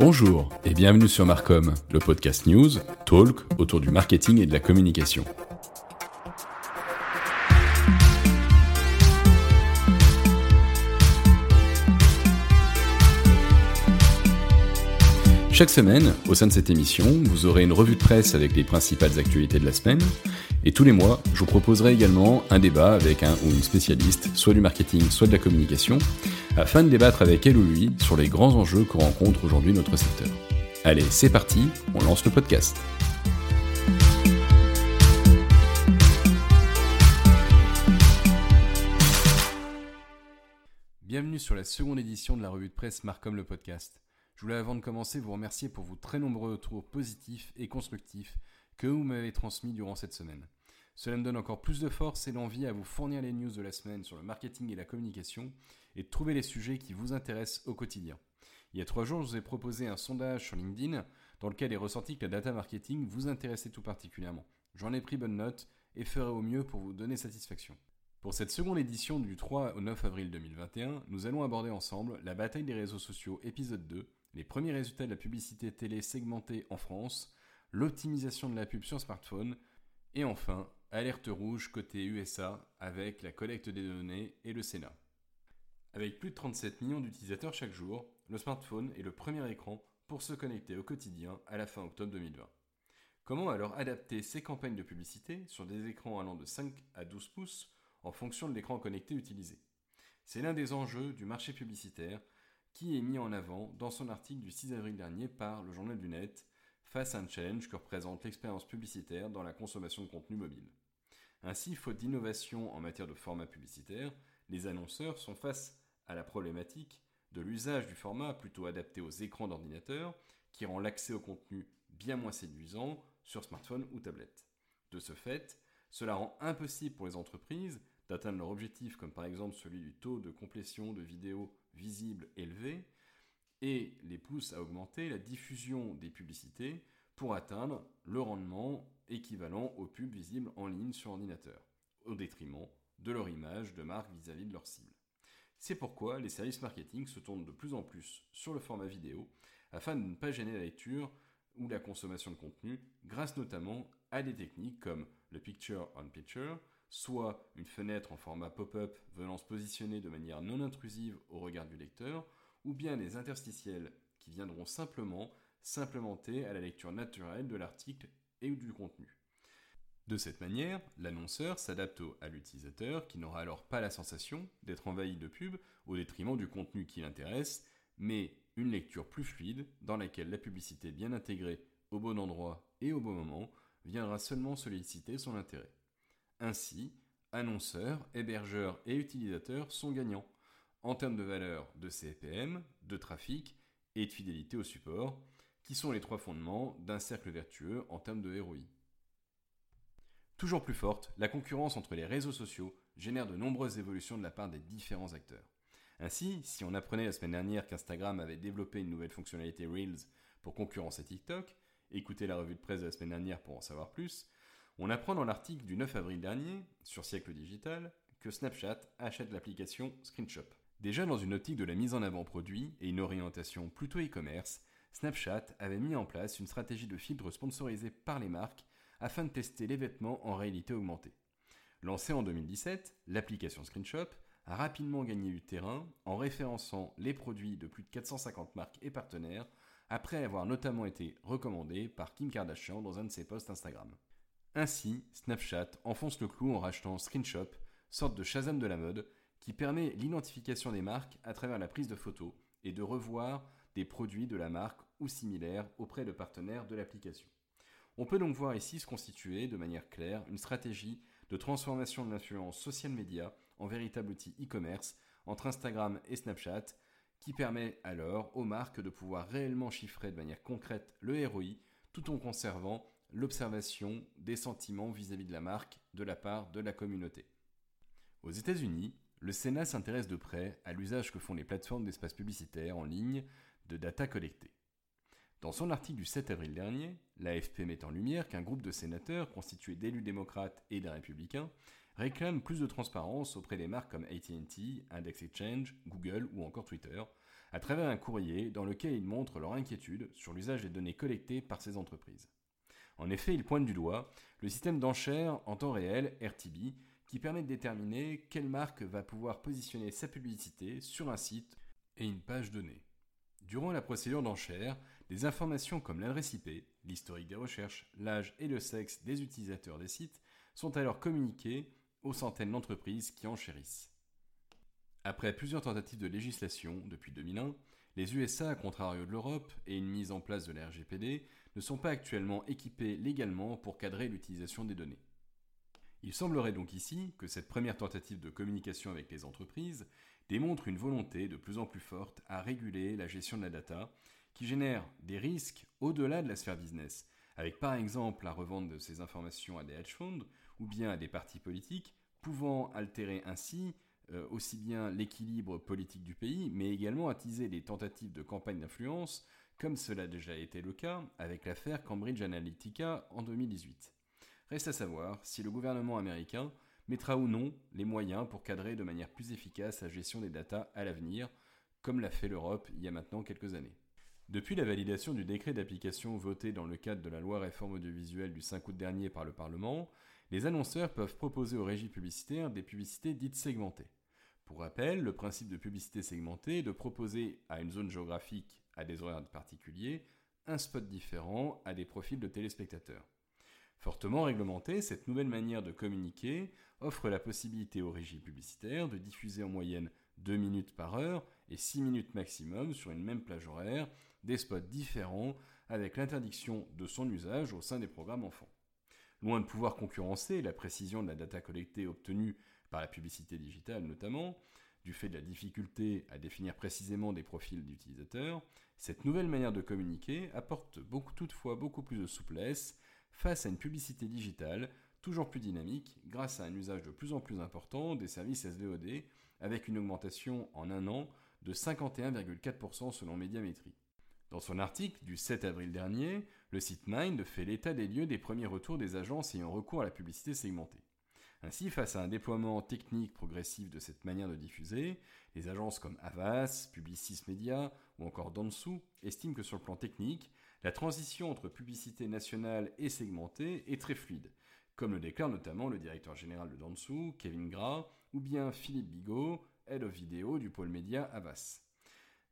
Bonjour et bienvenue sur Marcom, le podcast news, talk autour du marketing et de la communication. Chaque semaine, au sein de cette émission, vous aurez une revue de presse avec les principales actualités de la semaine. Et tous les mois, je vous proposerai également un débat avec un ou une spécialiste, soit du marketing, soit de la communication, afin de débattre avec elle ou lui sur les grands enjeux que rencontre aujourd'hui notre secteur. Allez, c'est parti, on lance le podcast. Bienvenue sur la seconde édition de la revue de presse Marcom le podcast. Je voulais avant de commencer vous remercier pour vos très nombreux retours positifs et constructifs que vous m'avez transmis durant cette semaine. Cela me donne encore plus de force et l'envie à vous fournir les news de la semaine sur le marketing et la communication et de trouver les sujets qui vous intéressent au quotidien. Il y a trois jours, je vous ai proposé un sondage sur LinkedIn dans lequel est ressorti que la data marketing vous intéressait tout particulièrement. J'en ai pris bonne note et ferai au mieux pour vous donner satisfaction. Pour cette seconde édition du 3 au 9 avril 2021, nous allons aborder ensemble la bataille des réseaux sociaux épisode 2 les premiers résultats de la publicité télé segmentée en France, l'optimisation de la pub sur smartphone, et enfin, alerte rouge côté USA avec la collecte des données et le Sénat. Avec plus de 37 millions d'utilisateurs chaque jour, le smartphone est le premier écran pour se connecter au quotidien à la fin octobre 2020. Comment alors adapter ces campagnes de publicité sur des écrans allant de 5 à 12 pouces en fonction de l'écran connecté utilisé? C'est l'un des enjeux du marché publicitaire qui est mis en avant dans son article du 6 avril dernier par le journal du net face à un challenge que représente l'expérience publicitaire dans la consommation de contenu mobile. Ainsi, faute d'innovation en matière de format publicitaire, les annonceurs sont face à la problématique de l'usage du format plutôt adapté aux écrans d'ordinateur qui rend l'accès au contenu bien moins séduisant sur smartphone ou tablette. De ce fait, cela rend impossible pour les entreprises d'atteindre leur objectif comme par exemple celui du taux de complétion de vidéos visibles élevé et les pousse à augmenter la diffusion des publicités pour atteindre le rendement équivalent aux pubs visibles en ligne sur ordinateur, au détriment de leur image de marque vis-à-vis de leur cible. C'est pourquoi les services marketing se tournent de plus en plus sur le format vidéo afin de ne pas gêner la lecture ou la consommation de contenu grâce notamment à des techniques comme le picture on picture, soit une fenêtre en format pop-up venant se positionner de manière non intrusive au regard du lecteur, ou bien des interstitiels qui viendront simplement s'implémenter à la lecture naturelle de l'article et du contenu. De cette manière, l'annonceur s'adapte à l'utilisateur qui n'aura alors pas la sensation d'être envahi de pubs au détriment du contenu qui l'intéresse, mais une lecture plus fluide dans laquelle la publicité bien intégrée au bon endroit et au bon moment viendra seulement solliciter son intérêt. Ainsi, annonceurs, hébergeurs et utilisateurs sont gagnants en termes de valeur de CPM, de trafic et de fidélité au support, qui sont les trois fondements d'un cercle vertueux en termes de ROI. Toujours plus forte, la concurrence entre les réseaux sociaux génère de nombreuses évolutions de la part des différents acteurs. Ainsi, si on apprenait la semaine dernière qu'Instagram avait développé une nouvelle fonctionnalité Reels pour concurrencer TikTok, écoutez la revue de presse de la semaine dernière pour en savoir plus, on apprend dans l'article du 9 avril dernier, sur Siècle Digital, que Snapchat achète l'application Screenshot. Déjà dans une optique de la mise en avant produit et une orientation plutôt e-commerce, Snapchat avait mis en place une stratégie de filtre sponsorisé par les marques afin de tester les vêtements en réalité augmentée. Lancée en 2017, l'application Screenshot a rapidement gagné du terrain en référençant les produits de plus de 450 marques et partenaires après avoir notamment été recommandé par Kim Kardashian dans un de ses posts Instagram. Ainsi, Snapchat enfonce le clou en rachetant Screenshot, sorte de Shazam de la mode, qui permet l'identification des marques à travers la prise de photos et de revoir des produits de la marque ou similaires auprès de partenaires de l'application. On peut donc voir ici se constituer de manière claire une stratégie de transformation de l'influence social media en véritable outil e-commerce entre Instagram et Snapchat qui permet alors aux marques de pouvoir réellement chiffrer de manière concrète le ROI tout en conservant l'observation des sentiments vis-à-vis de la marque de la part de la communauté. Aux États-Unis, le Sénat s'intéresse de près à l'usage que font les plateformes d'espace publicitaire en ligne de data collectées. Dans son article du 7 avril dernier, l'AFP met en lumière qu'un groupe de sénateurs constitué d'élus démocrates et d'un républicain réclame plus de transparence auprès des marques comme ATT, Index Exchange, Google ou encore Twitter, à travers un courrier dans lequel ils montrent leur inquiétude sur l'usage des données collectées par ces entreprises. En effet, ils pointent du doigt le système d'enchères en temps réel, RTB, qui permet de déterminer quelle marque va pouvoir positionner sa publicité sur un site et une page donnée. Durant la procédure d'enchère, des informations comme l'adresse IP, l'historique des recherches, l'âge et le sexe des utilisateurs des sites sont alors communiquées aux centaines d'entreprises qui enchérissent. Après plusieurs tentatives de législation depuis 2001, les USA, à contrario de l'Europe, et une mise en place de la RGPD, ne sont pas actuellement équipés légalement pour cadrer l'utilisation des données. Il semblerait donc ici que cette première tentative de communication avec les entreprises démontre une volonté de plus en plus forte à réguler la gestion de la data, qui génère des risques au-delà de la sphère business, avec par exemple la revente de ces informations à des hedge funds ou bien à des partis politiques, pouvant altérer ainsi euh, aussi bien l'équilibre politique du pays, mais également attiser des tentatives de campagne d'influence, comme cela a déjà été le cas avec l'affaire Cambridge Analytica en 2018. Reste à savoir si le gouvernement américain mettra ou non les moyens pour cadrer de manière plus efficace la gestion des datas à l'avenir, comme l'a fait l'Europe il y a maintenant quelques années. Depuis la validation du décret d'application voté dans le cadre de la loi réforme audiovisuelle du 5 août dernier par le Parlement, les annonceurs peuvent proposer aux régies publicitaires des publicités dites segmentées. Pour rappel, le principe de publicité segmentée est de proposer à une zone géographique, à des horaires particuliers, un spot différent à des profils de téléspectateurs. Fortement réglementée, cette nouvelle manière de communiquer offre la possibilité aux régies publicitaires de diffuser en moyenne 2 minutes par heure et 6 minutes maximum sur une même plage horaire des spots différents avec l'interdiction de son usage au sein des programmes enfants. Loin de pouvoir concurrencer la précision de la data collectée obtenue par la publicité digitale notamment, du fait de la difficulté à définir précisément des profils d'utilisateurs, cette nouvelle manière de communiquer apporte toutefois beaucoup plus de souplesse face à une publicité digitale toujours plus dynamique grâce à un usage de plus en plus important des services SVOD avec une augmentation en un an de 51,4% selon Médiamétrie. Dans son article du 7 avril dernier, le site Mind fait l'état des lieux des premiers retours des agences ayant recours à la publicité segmentée. Ainsi, face à un déploiement technique progressif de cette manière de diffuser, les agences comme Avas, Publicis Media ou encore Dansu estiment que sur le plan technique, la transition entre publicité nationale et segmentée est très fluide, comme le déclare notamment le directeur général de Dansu, Kevin Gras, ou bien Philippe Bigot, Head of Vidéo du pôle média Avas.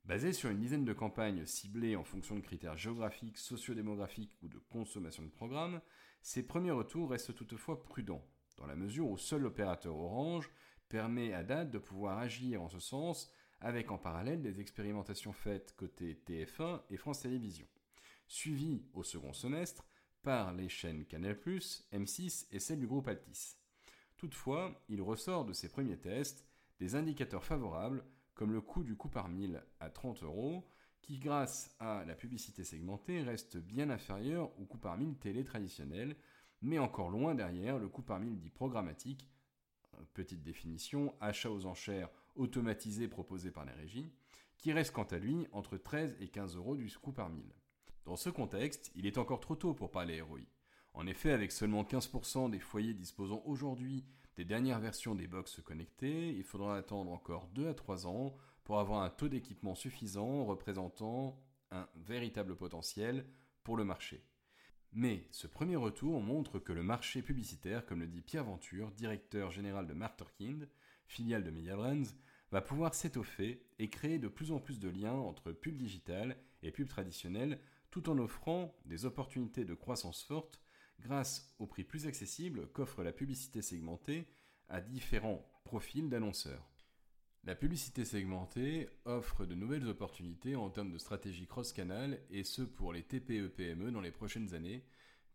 Basé sur une dizaine de campagnes ciblées en fonction de critères géographiques, sociodémographiques ou de consommation de programmes, ces premiers retours restent toutefois prudents, dans la mesure où seul l'opérateur Orange permet à date de pouvoir agir en ce sens, avec en parallèle des expérimentations faites côté TF1 et France Télévisions suivi au second semestre par les chaînes Canal+, M6 et celle du groupe Altis. Toutefois, il ressort de ces premiers tests des indicateurs favorables comme le coût du coût par mille à 30 euros, qui grâce à la publicité segmentée reste bien inférieur au coût par mille télé traditionnel, mais encore loin derrière le coût par mille dit programmatique, petite définition, achat aux enchères automatisé proposé par les régies, qui reste quant à lui entre 13 et 15 euros du coût par mille. Dans ce contexte, il est encore trop tôt pour parler ROI. En effet, avec seulement 15% des foyers disposant aujourd'hui des dernières versions des box connectées, il faudra attendre encore 2 à 3 ans pour avoir un taux d'équipement suffisant représentant un véritable potentiel pour le marché. Mais ce premier retour montre que le marché publicitaire, comme le dit Pierre Venture, directeur général de Marterkind, filiale de Mediabrands, va pouvoir s'étoffer et créer de plus en plus de liens entre pub digital et pub traditionnel tout en offrant des opportunités de croissance forte grâce au prix plus accessible qu'offre la publicité segmentée à différents profils d'annonceurs. La publicité segmentée offre de nouvelles opportunités en termes de stratégie cross-canal et ce pour les TPE-PME e dans les prochaines années,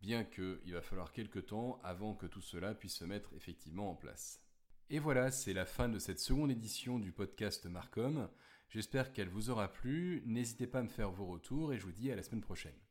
bien qu'il va falloir quelques temps avant que tout cela puisse se mettre effectivement en place. Et voilà, c'est la fin de cette seconde édition du podcast Marcom. J'espère qu'elle vous aura plu. N'hésitez pas à me faire vos retours et je vous dis à la semaine prochaine.